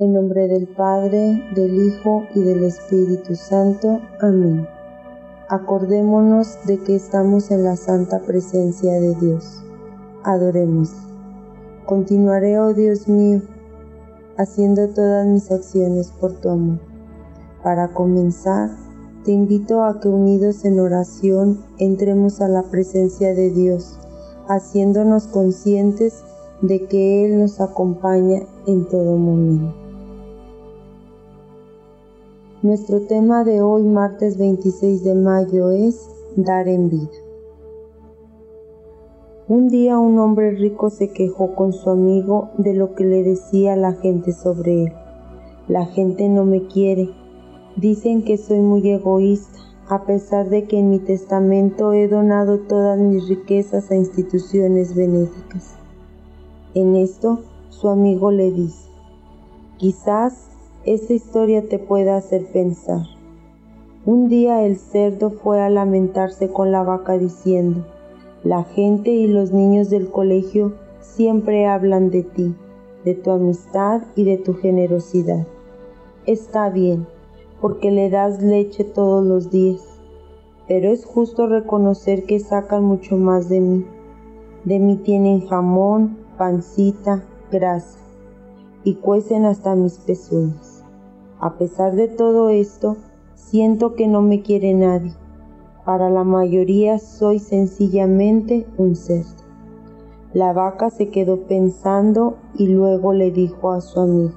En nombre del Padre, del Hijo y del Espíritu Santo. Amén. Acordémonos de que estamos en la santa presencia de Dios. Adoremos. Continuaré, oh Dios mío, haciendo todas mis acciones por tu amor. Para comenzar, te invito a que unidos en oración entremos a la presencia de Dios, haciéndonos conscientes de que Él nos acompaña en todo momento. Nuestro tema de hoy, martes 26 de mayo, es dar en vida. Un día un hombre rico se quejó con su amigo de lo que le decía la gente sobre él. La gente no me quiere. Dicen que soy muy egoísta, a pesar de que en mi testamento he donado todas mis riquezas a instituciones benéficas. En esto, su amigo le dice, quizás esta historia te pueda hacer pensar. Un día el cerdo fue a lamentarse con la vaca diciendo, la gente y los niños del colegio siempre hablan de ti, de tu amistad y de tu generosidad. Está bien, porque le das leche todos los días, pero es justo reconocer que sacan mucho más de mí. De mí tienen jamón, pancita, grasa, y cuecen hasta mis pezuñas. A pesar de todo esto, siento que no me quiere nadie. Para la mayoría soy sencillamente un cerdo. La vaca se quedó pensando y luego le dijo a su amigo,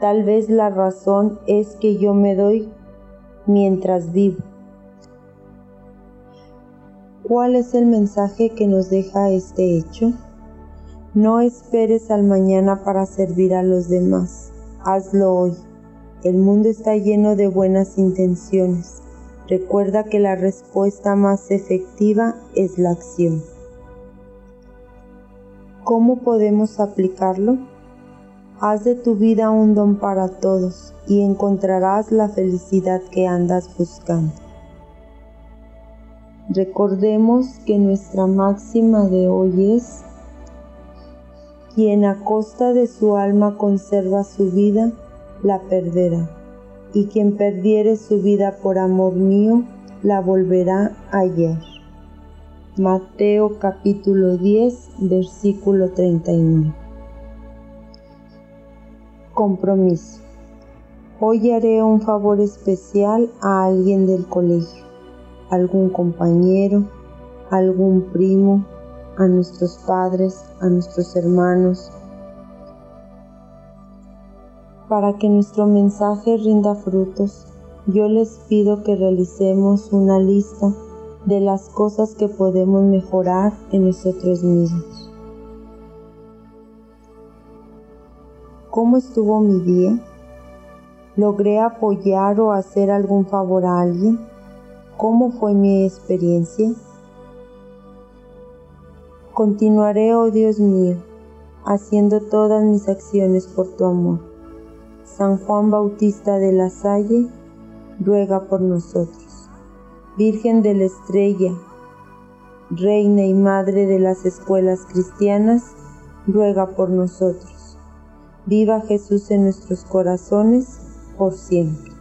tal vez la razón es que yo me doy mientras vivo. ¿Cuál es el mensaje que nos deja este hecho? No esperes al mañana para servir a los demás, hazlo hoy. El mundo está lleno de buenas intenciones. Recuerda que la respuesta más efectiva es la acción. ¿Cómo podemos aplicarlo? Haz de tu vida un don para todos y encontrarás la felicidad que andas buscando. Recordemos que nuestra máxima de hoy es, quien a costa de su alma conserva su vida, la perderá, y quien perdiere su vida por amor mío, la volverá a hallar. Mateo capítulo 10, versículo 39. Compromiso. Hoy haré un favor especial a alguien del colegio, algún compañero, algún primo, a nuestros padres, a nuestros hermanos, para que nuestro mensaje rinda frutos, yo les pido que realicemos una lista de las cosas que podemos mejorar en nosotros mismos. ¿Cómo estuvo mi día? ¿Logré apoyar o hacer algún favor a alguien? ¿Cómo fue mi experiencia? Continuaré, oh Dios mío, haciendo todas mis acciones por tu amor San Juan Bautista de la Salle, ruega por nosotros. Virgen de la Estrella, Reina y Madre de las escuelas cristianas, ruega por nosotros. Viva Jesús en nuestros corazones por siempre.